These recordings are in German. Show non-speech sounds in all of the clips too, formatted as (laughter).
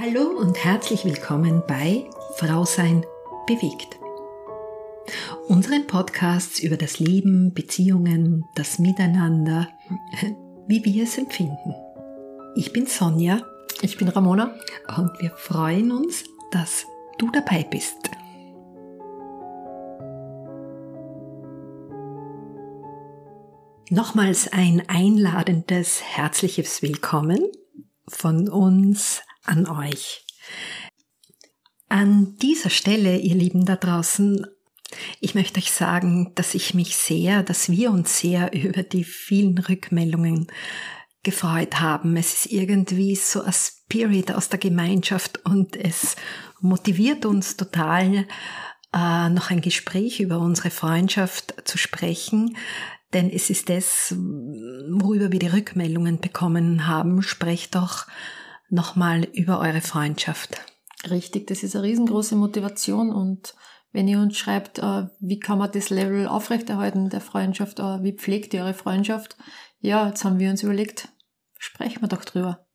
Hallo und herzlich willkommen bei Frau sein bewegt. Unseren Podcasts über das Leben, Beziehungen, das Miteinander, (laughs) wie wir es empfinden. Ich bin Sonja. Ich bin Ramona. Und wir freuen uns, dass du dabei bist. Nochmals ein einladendes, herzliches Willkommen von uns an euch. An dieser Stelle, ihr Lieben da draußen, ich möchte euch sagen, dass ich mich sehr, dass wir uns sehr (laughs) über die vielen Rückmeldungen gefreut haben. Es ist irgendwie so ein Spirit aus der Gemeinschaft und es motiviert uns total, äh, noch ein Gespräch über unsere Freundschaft zu sprechen, denn es ist das, worüber wir die Rückmeldungen bekommen haben. Sprecht doch nochmal über eure Freundschaft. Richtig, das ist eine riesengroße Motivation und wenn ihr uns schreibt, äh, wie kann man das Level aufrechterhalten der Freundschaft, äh, wie pflegt ihr eure Freundschaft, ja, jetzt haben wir uns überlegt, sprechen wir doch drüber.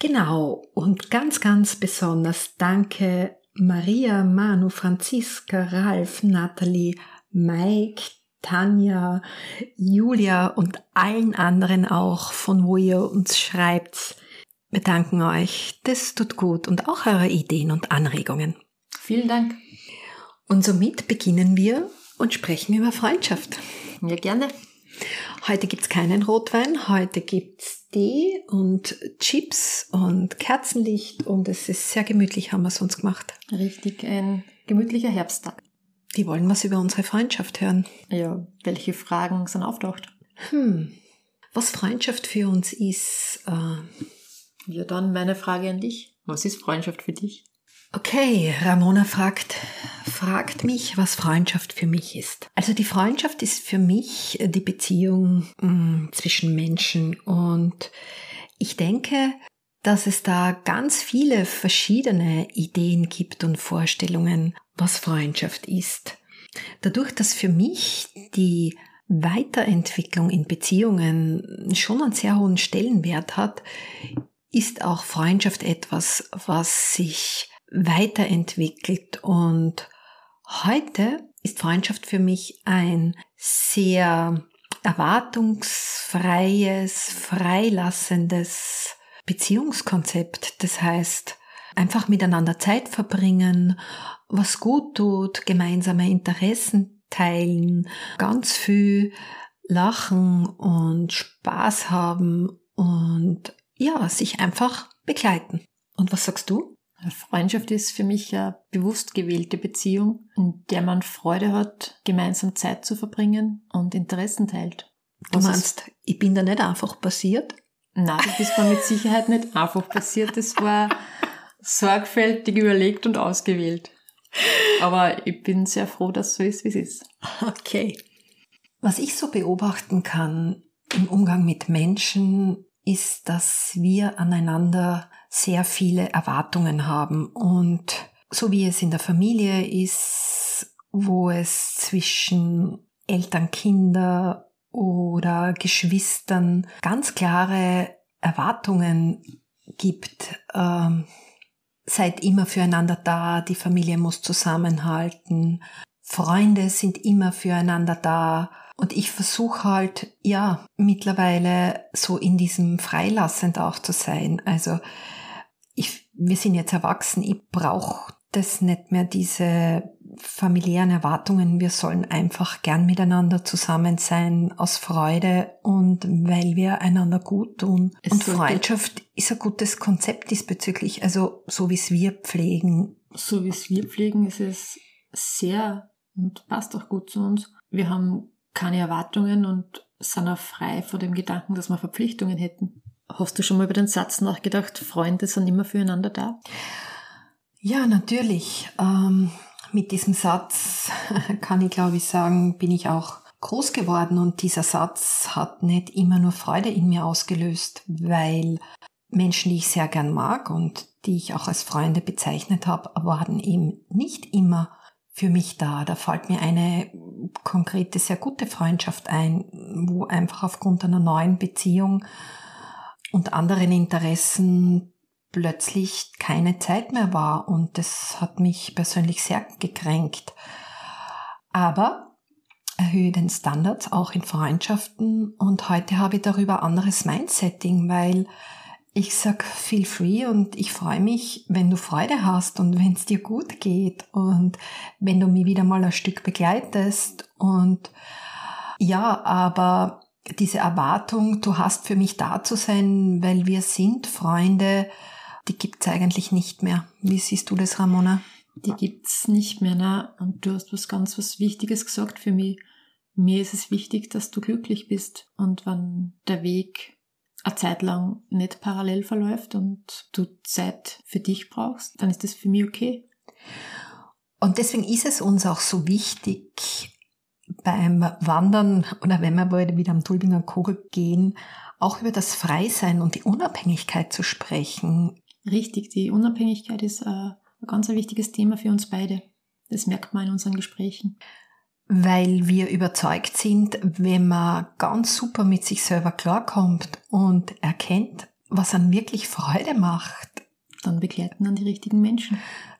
Genau, und ganz, ganz besonders danke Maria, Manu, Franziska, Ralf, Natalie, Mike, Tanja, Julia und allen anderen auch, von wo ihr uns schreibt. Wir danken euch. Das tut gut und auch eure Ideen und Anregungen. Vielen Dank. Und somit beginnen wir und sprechen über Freundschaft. Ja, gerne. Heute gibt's keinen Rotwein, heute gibt's Tee und Chips und Kerzenlicht und es ist sehr gemütlich, haben wir es uns gemacht. Richtig, ein gemütlicher Herbsttag. Wie wollen wir über unsere Freundschaft hören? Ja, welche Fragen sind auftaucht? Hm, was Freundschaft für uns ist. Äh ja, dann meine Frage an dich. Was ist Freundschaft für dich? Okay, Ramona fragt, fragt mich, was Freundschaft für mich ist. Also die Freundschaft ist für mich die Beziehung mm, zwischen Menschen und ich denke, dass es da ganz viele verschiedene Ideen gibt und Vorstellungen, was Freundschaft ist. Dadurch, dass für mich die Weiterentwicklung in Beziehungen schon einen sehr hohen Stellenwert hat, ist auch Freundschaft etwas, was sich weiterentwickelt und heute ist Freundschaft für mich ein sehr erwartungsfreies, freilassendes Beziehungskonzept. Das heißt, einfach miteinander Zeit verbringen, was gut tut, gemeinsame Interessen teilen, ganz viel lachen und Spaß haben und ja, sich einfach begleiten. Und was sagst du? Freundschaft ist für mich eine bewusst gewählte Beziehung, in der man Freude hat, gemeinsam Zeit zu verbringen und Interessen teilt. Du meinst, ich bin da nicht einfach passiert? Nein, das war mit Sicherheit nicht einfach passiert. Das war sorgfältig überlegt und ausgewählt. Aber ich bin sehr froh, dass es so ist, wie es ist. Okay. Was ich so beobachten kann im Umgang mit Menschen, ist, dass wir aneinander sehr viele Erwartungen haben. Und so wie es in der Familie ist, wo es zwischen Eltern, Kinder oder Geschwistern ganz klare Erwartungen gibt, ähm, seid immer füreinander da, die Familie muss zusammenhalten, Freunde sind immer füreinander da, und ich versuche halt, ja, mittlerweile so in diesem Freilassend auch zu sein. Also ich, wir sind jetzt erwachsen, ich brauche das nicht mehr, diese familiären Erwartungen. Wir sollen einfach gern miteinander zusammen sein, aus Freude und weil wir einander gut tun. Es und Freundschaft ist ein gutes Konzept diesbezüglich, also so wie es wir pflegen. So wie es wir pflegen, ist es sehr und passt auch gut zu uns. Wir haben keine Erwartungen und sind auch frei vor dem Gedanken, dass wir Verpflichtungen hätten. Hast du schon mal über den Satz nachgedacht, Freunde sind immer füreinander da? Ja, natürlich. Ähm, mit diesem Satz (laughs) kann ich, glaube ich, sagen, bin ich auch groß geworden und dieser Satz hat nicht immer nur Freude in mir ausgelöst, weil Menschen, die ich sehr gern mag und die ich auch als Freunde bezeichnet habe, waren eben nicht immer für mich da. Da fällt mir eine konkrete, sehr gute Freundschaft ein, wo einfach aufgrund einer neuen Beziehung und anderen Interessen plötzlich keine Zeit mehr war und das hat mich persönlich sehr gekränkt. Aber erhöhe den Standards auch in Freundschaften und heute habe ich darüber anderes Mindsetting, weil ich sag feel free und ich freue mich, wenn du Freude hast und wenn es dir gut geht und wenn du mich wieder mal ein Stück begleitest und ja, aber diese Erwartung, du hast für mich da zu sein, weil wir sind Freunde, die gibt's eigentlich nicht mehr. Wie siehst du das, Ramona? Die gibt's nicht mehr, ne? Und du hast was ganz was Wichtiges gesagt für mich. Mir ist es wichtig, dass du glücklich bist. Und wenn der Weg eine Zeit lang nicht parallel verläuft und du Zeit für dich brauchst, dann ist das für mich okay. Und deswegen ist es uns auch so wichtig, beim Wandern oder wenn wir wieder am Tulbinger Kogel gehen, auch über das Freisein und die Unabhängigkeit zu sprechen. Richtig, die Unabhängigkeit ist äh, ein ganz wichtiges Thema für uns beide. Das merkt man in unseren Gesprächen. Weil wir überzeugt sind, wenn man ganz super mit sich selber klarkommt und erkennt, was an wirklich Freude macht. Dann begleiten an die richtigen Menschen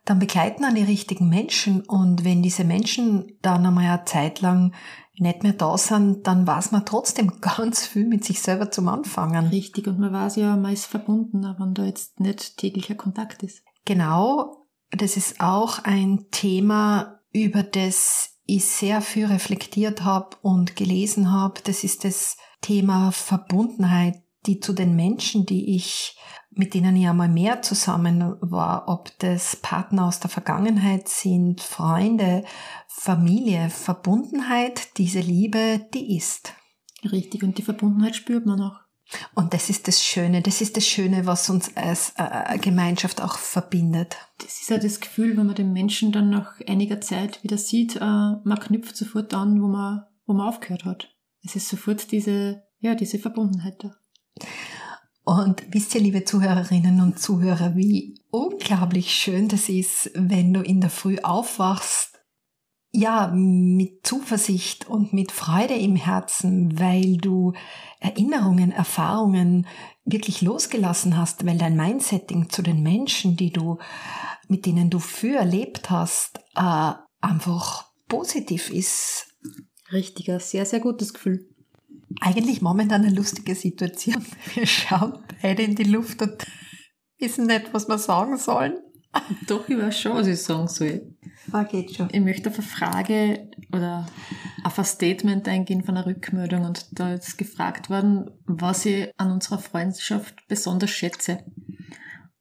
dann begleiten an die richtigen Menschen und wenn diese Menschen dann einmal eine Zeit lang nicht mehr da sind, dann weiß man trotzdem (laughs) ganz viel mit sich selber zum Anfangen. Richtig, und man weiß ja, man ist verbunden, wenn da jetzt nicht täglicher Kontakt ist. Genau, das ist auch ein Thema, über das ich sehr viel reflektiert habe und gelesen habe. Das ist das Thema Verbundenheit, die zu den Menschen, die ich mit denen ich einmal mehr zusammen war, ob das Partner aus der Vergangenheit sind, Freunde, Familie, Verbundenheit, diese Liebe, die ist. Richtig, und die Verbundenheit spürt man auch. Und das ist das Schöne, das ist das Schöne, was uns als äh, Gemeinschaft auch verbindet. Das ist ja das Gefühl, wenn man den Menschen dann nach einiger Zeit wieder sieht, äh, man knüpft sofort an, wo man, wo man aufgehört hat. Es ist sofort diese, ja, diese Verbundenheit da. Und wisst ihr, liebe Zuhörerinnen und Zuhörer, wie unglaublich schön das ist, wenn du in der Früh aufwachst, ja, mit Zuversicht und mit Freude im Herzen, weil du Erinnerungen, Erfahrungen wirklich losgelassen hast, weil dein Mindsetting zu den Menschen, die du, mit denen du für erlebt hast, äh, einfach positiv ist. Richtiger, sehr, sehr gutes Gefühl eigentlich momentan eine lustige Situation. (laughs) Wir schauen beide in die Luft und (laughs) wissen nicht, was wir sagen sollen. Doch, ich weiß schon, was ich sagen soll. Ah, geht schon. Ich möchte auf eine Frage oder auf ein Statement eingehen von einer Rückmeldung und da ist gefragt worden, was ich an unserer Freundschaft besonders schätze.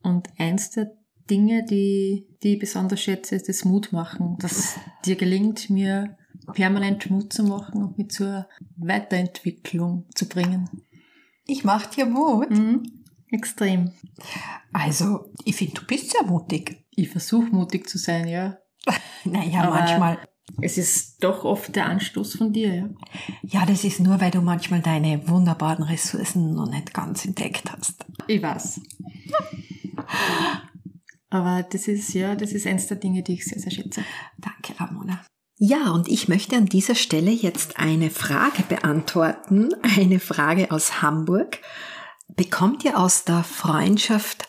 Und eins der Dinge, die, die ich besonders schätze, ist das Mutmachen, dass dir gelingt, mir permanent Mut zu machen und mich zur Weiterentwicklung zu bringen. Ich mach dir Mut. Mhm. Extrem. Also, ich finde, du bist sehr mutig. Ich versuche mutig zu sein, ja. (laughs) naja, Aber manchmal. Es ist doch oft der Anstoß von dir, ja. Ja, das ist nur, weil du manchmal deine wunderbaren Ressourcen noch nicht ganz entdeckt hast. Ich weiß. Aber das ist, ja, das ist eins der Dinge, die ich sehr, sehr schätze. Danke, Ramona. Ja, und ich möchte an dieser Stelle jetzt eine Frage beantworten, eine Frage aus Hamburg. Bekommt ihr aus der Freundschaft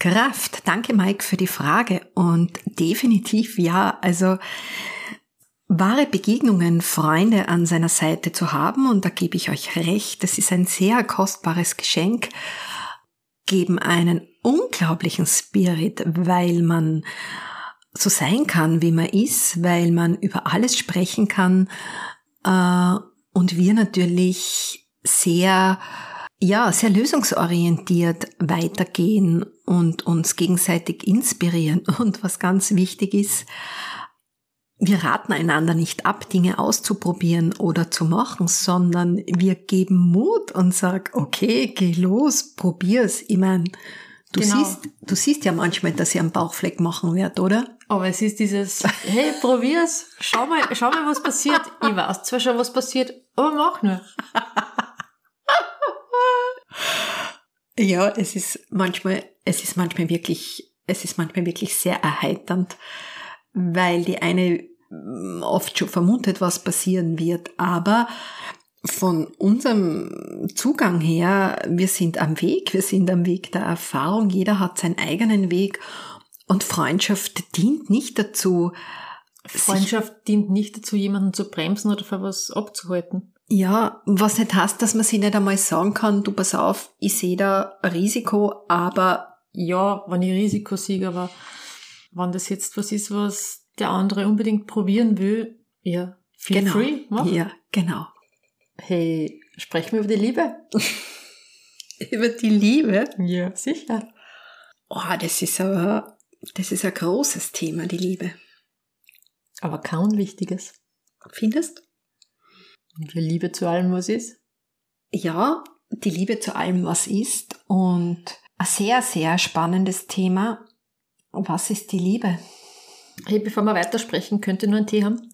Kraft? Danke, Mike, für die Frage. Und definitiv ja. Also wahre Begegnungen, Freunde an seiner Seite zu haben, und da gebe ich euch recht, das ist ein sehr kostbares Geschenk, geben einen unglaublichen Spirit, weil man so sein kann, wie man ist, weil man über alles sprechen kann äh, und wir natürlich sehr ja, sehr lösungsorientiert weitergehen und uns gegenseitig inspirieren. (laughs) Und was ganz wichtig ist, wir raten einander nicht ab, Dinge auszuprobieren oder zu machen, sondern wir geben Mut und sagen, okay, geh los, probier's. Ich meine, du genau. siehst, du siehst ja manchmal, dass ich einen Bauchfleck machen wird, oder? Aber es ist dieses, hey, probier's, schau mal, schau mal, was passiert. Ich weiß zwar schon, was passiert, aber mach nur. (laughs) ja, es ist manchmal, es ist manchmal wirklich, es ist manchmal wirklich sehr erheiternd, weil die eine mm, oft schon vermutet, was passieren wird, aber von unserem Zugang her, wir sind am Weg, wir sind am Weg der Erfahrung, jeder hat seinen eigenen Weg und Freundschaft dient nicht dazu. Freundschaft dient nicht dazu, jemanden zu bremsen oder für was abzuhalten. Ja, was nicht heißt, dass man sich nicht einmal sagen kann, du pass auf, ich sehe da ein Risiko, aber ja, wenn ich Risiko sehe, aber wenn das jetzt was ist, was der andere unbedingt probieren will, ja, feel genau. free. Mach. Ja, genau. Hey, sprechen wir über die Liebe? (laughs) Über die Liebe? Ja, sicher. Oh, das ist aber, das ist ein großes Thema, die Liebe. Aber kaum wichtiges. Findest? Und die Liebe zu allem, was ist? Ja, die Liebe zu allem, was ist und ein sehr, sehr spannendes Thema. Was ist die Liebe? Hey, bevor wir weitersprechen, könnte nur einen Tee haben?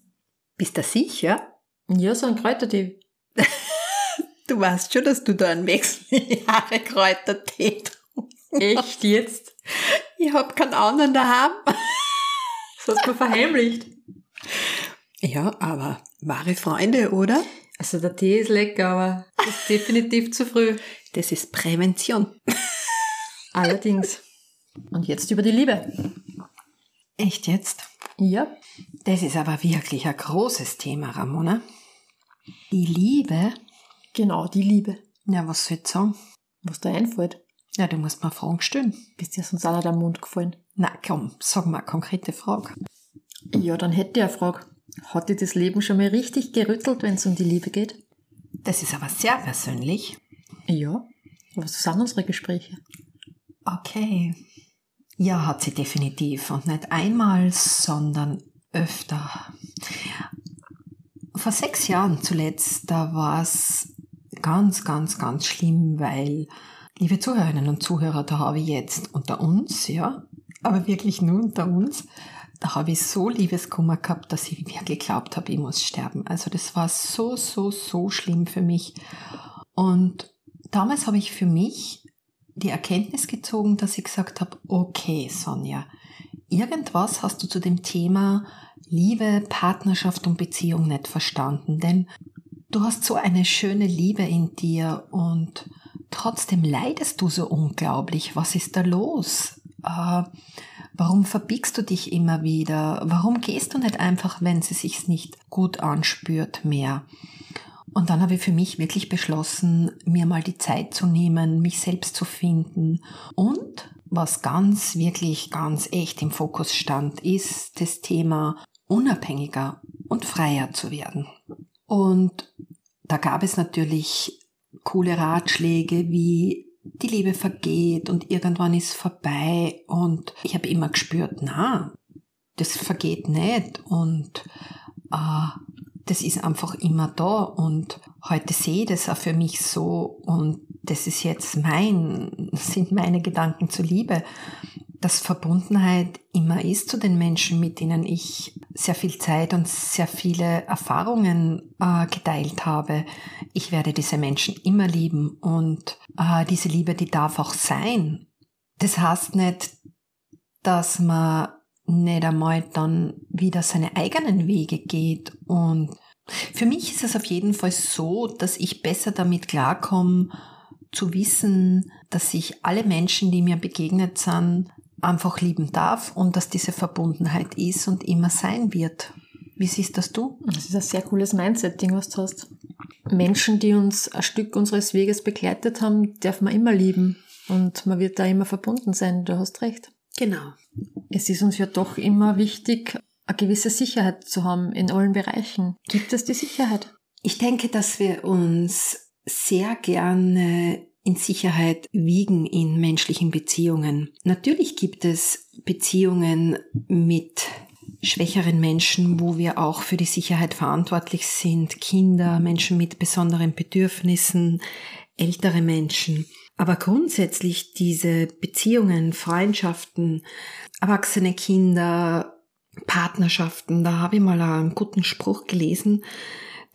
Bist du sicher? Ja, so ein Kräutertee. (laughs) Du weißt schon, dass du da einen Wechseljahre Kräutertee Echt jetzt? Ich hab keinen anderen daheim. Das hast du mir verheimlicht. Ja, aber wahre Freunde, oder? Also der Tee ist lecker, aber das ist definitiv zu früh. Das ist Prävention. Allerdings. Und jetzt über die Liebe. Echt jetzt? Ja. Das ist aber wirklich ein großes Thema, Ramona. Die Liebe? Genau, die Liebe. Ja, was soll ich sagen? Was da einfällt. Ja, du musst mal Fragen stellen. Bist dir sonst auch der Mund gefallen? Na komm, sag mal eine konkrete Frage. Ja, dann hätte ich eine Frage. Hat dir das Leben schon mal richtig gerüttelt, wenn es um die Liebe geht? Das ist aber sehr persönlich. Ja. Was sind unsere Gespräche? Okay. Ja, hat sie definitiv. Und nicht einmal, sondern öfter. Vor sechs Jahren zuletzt, da war es ganz, ganz, ganz schlimm, weil, liebe Zuhörerinnen und Zuhörer, da habe ich jetzt unter uns, ja, aber wirklich nur unter uns, da habe ich so Liebeskummer gehabt, dass ich wirklich geglaubt habe, ich muss sterben. Also das war so, so, so schlimm für mich. Und damals habe ich für mich die Erkenntnis gezogen, dass ich gesagt habe, okay, Sonja, irgendwas hast du zu dem Thema Liebe, Partnerschaft und Beziehung nicht verstanden, denn du hast so eine schöne Liebe in dir und trotzdem leidest du so unglaublich. Was ist da los? Äh, warum verbiegst du dich immer wieder? Warum gehst du nicht einfach, wenn sie sich nicht gut anspürt, mehr? Und dann habe ich für mich wirklich beschlossen, mir mal die Zeit zu nehmen, mich selbst zu finden. Und was ganz, wirklich ganz echt im Fokus stand, ist das Thema unabhängiger und freier zu werden. Und da gab es natürlich coole Ratschläge wie die Liebe vergeht und irgendwann ist vorbei und ich habe immer gespürt, na, das vergeht nicht und äh, das ist einfach immer da und heute sehe ich das auch für mich so und das ist jetzt mein, sind meine Gedanken zur Liebe, dass Verbundenheit immer ist zu den Menschen, mit denen ich sehr viel Zeit und sehr viele Erfahrungen äh, geteilt habe. Ich werde diese Menschen immer lieben und äh, diese Liebe, die darf auch sein. Das heißt nicht, dass man nicht einmal dann wieder seine eigenen Wege geht und für mich ist es auf jeden Fall so, dass ich besser damit klarkomme, zu wissen, dass ich alle Menschen, die mir begegnet sind, einfach lieben darf und dass diese Verbundenheit ist und immer sein wird. Wie siehst das du? Das ist ein sehr cooles Mindset-Ding, was du hast. Menschen, die uns ein Stück unseres Weges begleitet haben, darf man immer lieben und man wird da immer verbunden sein. Du hast recht. Genau. Es ist uns ja doch immer wichtig, eine gewisse Sicherheit zu haben in allen Bereichen. Gibt es die Sicherheit? Ich denke, dass wir uns sehr gerne in Sicherheit wiegen in menschlichen Beziehungen. Natürlich gibt es Beziehungen mit schwächeren Menschen, wo wir auch für die Sicherheit verantwortlich sind, Kinder, Menschen mit besonderen Bedürfnissen, ältere Menschen. Aber grundsätzlich diese Beziehungen, Freundschaften, erwachsene Kinder, Partnerschaften, da habe ich mal einen guten Spruch gelesen,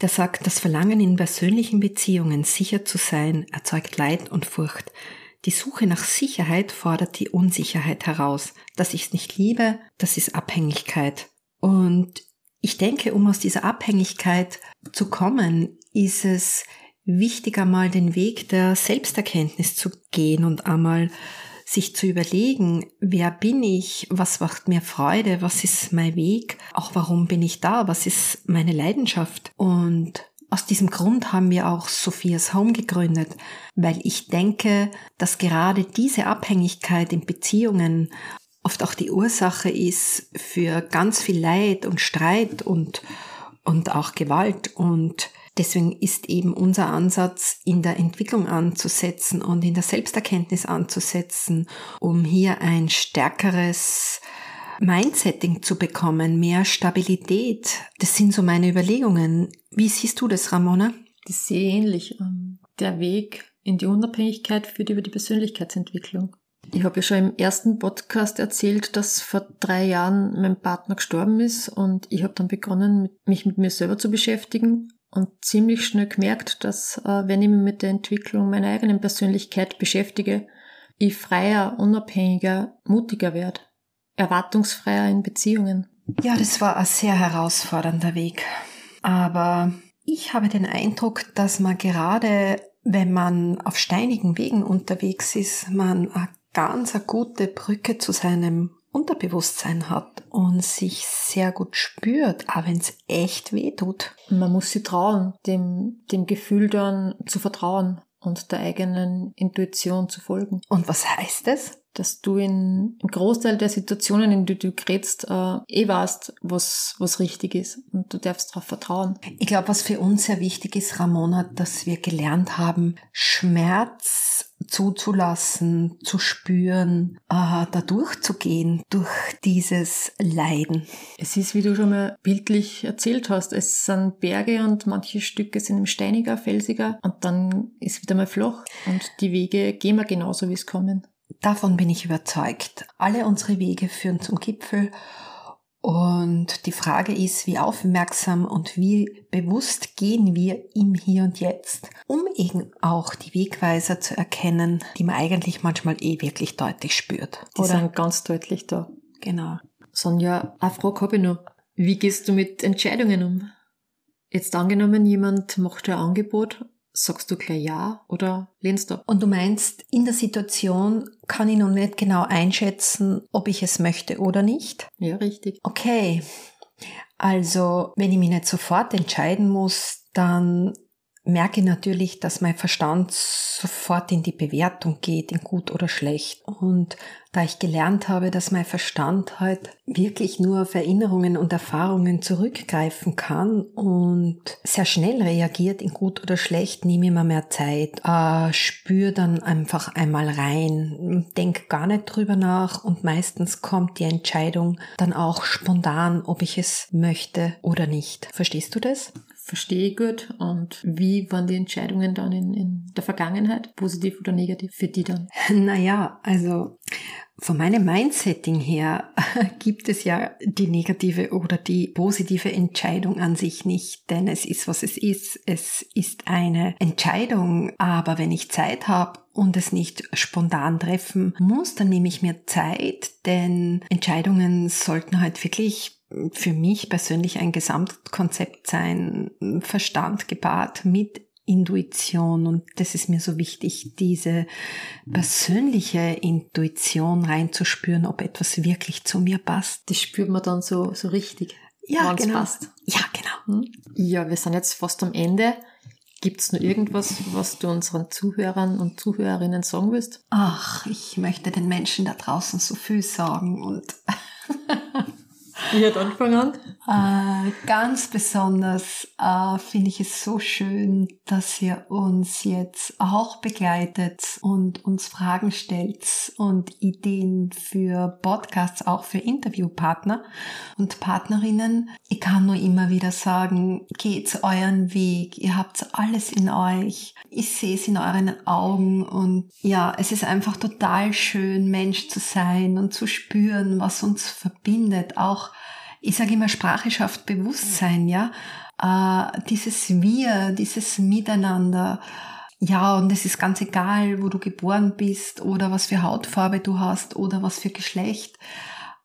der sagt, das Verlangen in persönlichen Beziehungen sicher zu sein erzeugt Leid und Furcht. Die Suche nach Sicherheit fordert die Unsicherheit heraus. Dass ich es nicht liebe, das ist Abhängigkeit. Und ich denke, um aus dieser Abhängigkeit zu kommen, ist es wichtig, einmal den Weg der Selbsterkenntnis zu gehen und einmal sich zu überlegen, wer bin ich, was macht mir Freude, was ist mein Weg, auch warum bin ich da, was ist meine Leidenschaft. Und aus diesem Grund haben wir auch Sophias Home gegründet, weil ich denke, dass gerade diese Abhängigkeit in Beziehungen oft auch die Ursache ist für ganz viel Leid und Streit und, und auch Gewalt. Und Deswegen ist eben unser Ansatz, in der Entwicklung anzusetzen und in der Selbsterkenntnis anzusetzen, um hier ein stärkeres Mindsetting zu bekommen, mehr Stabilität. Das sind so meine Überlegungen. Wie siehst du das, Ramona? Das sehe ich ähnlich. Ähm, der Weg in die Unabhängigkeit führt über die Persönlichkeitsentwicklung. Ich habe ja schon im ersten Podcast erzählt, dass vor drei Jahren mein Partner gestorben ist und ich habe dann begonnen, mich mit mir selber zu beschäftigen und ziemlich schnell gemerkt, dass äh, wenn ich mich mit der Entwicklung meiner eigenen Persönlichkeit beschäftige, ich freier, unabhängiger, mutiger werde, erwartungsfreier in Beziehungen. Ja, das war ein sehr herausfordernder Weg. Aber ich habe den Eindruck, dass man gerade, wenn man auf steinigen Wegen unterwegs ist, man eine ganz eine gute Brücke zu seinem Unterbewusstsein hat und sich sehr gut spürt, auch wenn es echt weh tut. Man muss sich trauen, dem, dem Gefühl dann zu vertrauen und der eigenen Intuition zu folgen. Und was heißt es? Dass du in, im Großteil der Situationen, in die du gerätst, äh, eh weißt, was, was richtig ist und du darfst darauf vertrauen. Ich glaube, was für uns sehr wichtig ist, Ramona, dass wir gelernt haben, Schmerz zuzulassen, zu spüren, äh, da durchzugehen, durch dieses Leiden. Es ist, wie du schon mal bildlich erzählt hast, es sind Berge und manche Stücke sind steiniger, felsiger und dann ist wieder mal flach und die Wege gehen wir genauso, wie es kommen. Davon bin ich überzeugt. Alle unsere Wege führen zum Gipfel und die Frage ist, wie aufmerksam und wie bewusst gehen wir im Hier und Jetzt, um eben auch die Wegweiser zu erkennen, die man eigentlich manchmal eh wirklich deutlich spürt. Die Oder? sind ganz deutlich da. Genau. Sonja, eine Frage habe ich noch. Wie gehst du mit Entscheidungen um? Jetzt angenommen, jemand macht ein Angebot Sagst du gleich ja oder lehnst du? Und du meinst, in der Situation kann ich noch nicht genau einschätzen, ob ich es möchte oder nicht? Ja, richtig. Okay. Also, wenn ich mich nicht sofort entscheiden muss, dann merke ich natürlich, dass mein Verstand sofort in die Bewertung geht, in gut oder schlecht. Und da ich gelernt habe, dass mein Verstand halt wirklich nur auf Erinnerungen und Erfahrungen zurückgreifen kann und sehr schnell reagiert in gut oder schlecht, nehme ich mir mehr Zeit, äh, spüre dann einfach einmal rein, denk gar nicht drüber nach und meistens kommt die Entscheidung dann auch spontan, ob ich es möchte oder nicht. Verstehst du das? verstehe gut und wie waren die Entscheidungen dann in, in der Vergangenheit, positiv oder negativ für die dann? (laughs) Naja, also von meinem Mindsetting her (laughs) gibt es ja die negative oder die positive Entscheidung an sich nicht, denn es ist, was es ist. Es ist eine Entscheidung, aber wenn ich Zeit habe und es nicht spontan treffen muss, dann nehme ich mir Zeit, denn Entscheidungen sollten halt wirklich für mich persönlich ein Gesamtkonzept sein, Verstand gepaart mit Intuition und das ist mir so wichtig, diese persönliche Intuition reinzuspüren, ob etwas wirklich zu mir passt. Das spürt man dann so, so richtig. Ja, genau. Passt. Ja, genau. Hm? Ja, wir sind jetzt fast am Ende. Gibt es noch irgendwas, was du unseren Zuhörern und Zuhörerinnen sagen willst? Ach, ich möchte den Menschen da draußen so viel sagen und (laughs) Ich hätte angefangen an. Äh, ganz besonders äh, finde ich es so schön, dass ihr uns jetzt auch begleitet und uns Fragen stellt und Ideen für Podcasts, auch für Interviewpartner und Partnerinnen. Ich kann nur immer wieder sagen, geht euren Weg. Ihr habt alles in euch. Ich sehe es in euren Augen und ja, es ist einfach total schön, Mensch zu sein und zu spüren, was uns verbindet. Auch ich sage immer, Sprache schafft Bewusstsein, ja. Äh, dieses Wir, dieses Miteinander. Ja, und es ist ganz egal, wo du geboren bist oder was für Hautfarbe du hast oder was für Geschlecht.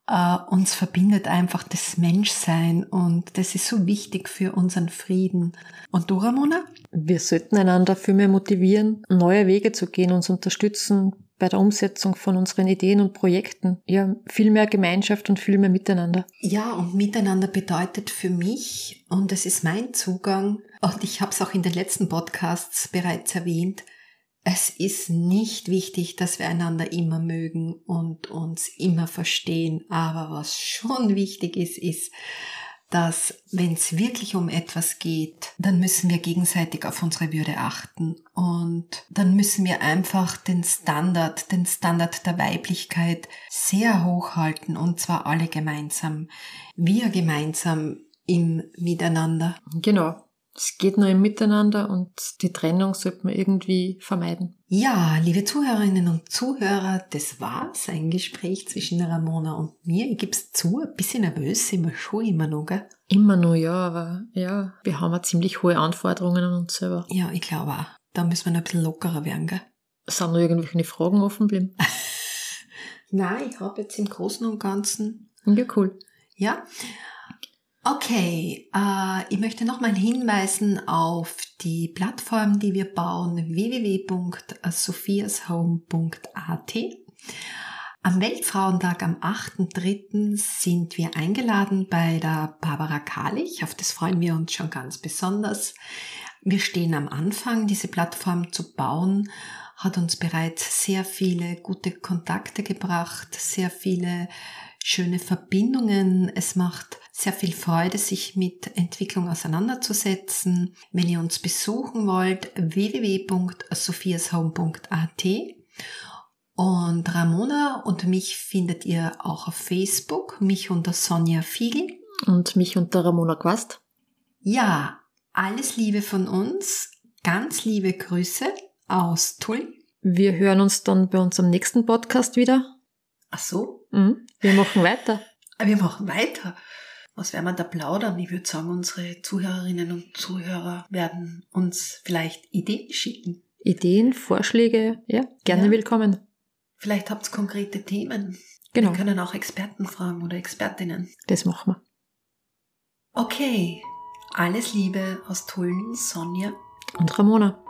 äh, uns verbindet einfach das Menschsein und das ist so wichtig für unseren Frieden. Und du, Ramona? Wir sollten einander viel mehr motivieren, neue Wege zu gehen, uns unterstützen bei der Umsetzung von unseren Ideen und Projekten. Ja, viel mehr Gemeinschaft und viel mehr Miteinander. Ja, und Miteinander bedeutet für mich, und es ist mein Zugang, und ich habe es auch in den letzten Podcasts bereits erwähnt, es ist nicht wichtig, dass wir einander immer mögen und uns immer verstehen. Aber was schon wichtig ist, ist, dass wenn es wirklich um etwas geht, dann müssen wir gegenseitig auf unsere Würde achten und dann müssen wir einfach den Standard, den Standard der Weiblichkeit sehr hoch halten und zwar alle gemeinsam. Wir gemeinsam im Miteinander. Genau. Es geht nur im Miteinander und die Trennung sollte man irgendwie vermeiden. Ja, liebe Zuhörerinnen und Zuhörer, das war's, ein Gespräch zwischen Ramona und mir. Ich gebe es zu, ein bisschen nervös sind wir schon immer noch, gell? Immer noch, ja, aber ja, wir haben ja ziemlich hohe Anforderungen an uns selber. Ja, ich glaube auch. Da müssen wir noch ein bisschen lockerer werden, gell? Sind noch irgendwelche Fragen offen geblieben? (laughs) Nein, ich habe jetzt im Großen und Ganzen. Ja, cool. Ja. Okay, äh, ich möchte nochmal hinweisen auf die Plattform, die wir bauen, www.sophiashome.at. Am Weltfrauentag am 8.3. sind wir eingeladen bei der Barbara Kalich. Auf das freuen wir uns schon ganz besonders. Wir stehen am Anfang, diese Plattform zu bauen, hat uns bereits sehr viele gute Kontakte gebracht, sehr viele schöne Verbindungen. Es macht sehr viel Freude, sich mit Entwicklung auseinanderzusetzen. Wenn ihr uns besuchen wollt, www.sophiashome.at und Ramona und mich findet ihr auch auf Facebook, mich unter Sonja Fiegel. Und mich unter Ramona Quast. Ja, alles Liebe von uns, ganz liebe Grüße aus Tulln. Wir hören uns dann bei unserem nächsten Podcast wieder. Ach so? Mhm. Wir machen weiter. Wir machen weiter. Was werden wir da plaudern? Ich würde sagen, unsere Zuhörerinnen und Zuhörer werden uns vielleicht Ideen schicken. Ideen, Vorschläge, ja, gerne ja. willkommen. Vielleicht habt ihr konkrete Themen. Genau. Wir können auch Experten fragen oder Expertinnen. Das machen wir. Okay. Alles Liebe aus Tulln, Sonja und Ramona.